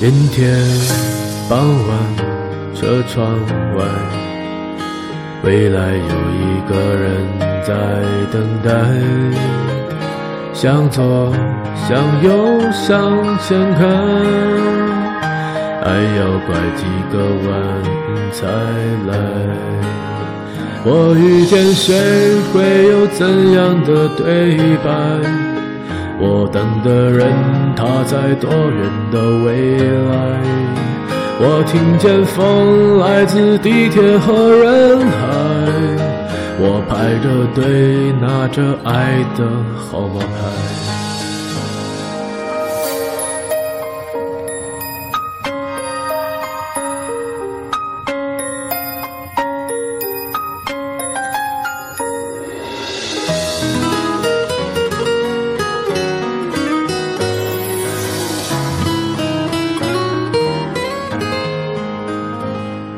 阴天傍晚，车窗外，未来有一个人在等待。向左，向右，向前看，爱要拐几个弯才来。我遇见谁，会有怎样的对白？我等的人，他在多远的未来？我听见风来自地铁和人海，我排着队拿着爱的号码牌。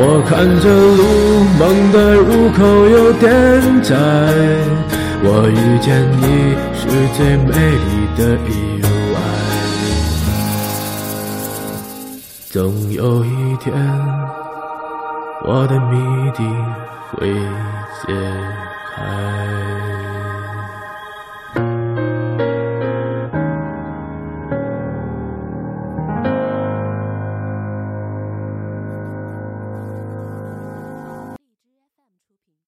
我看着路，梦的入口有点窄。我遇见你是最美丽的意外。总有一天，我的谜底会解开。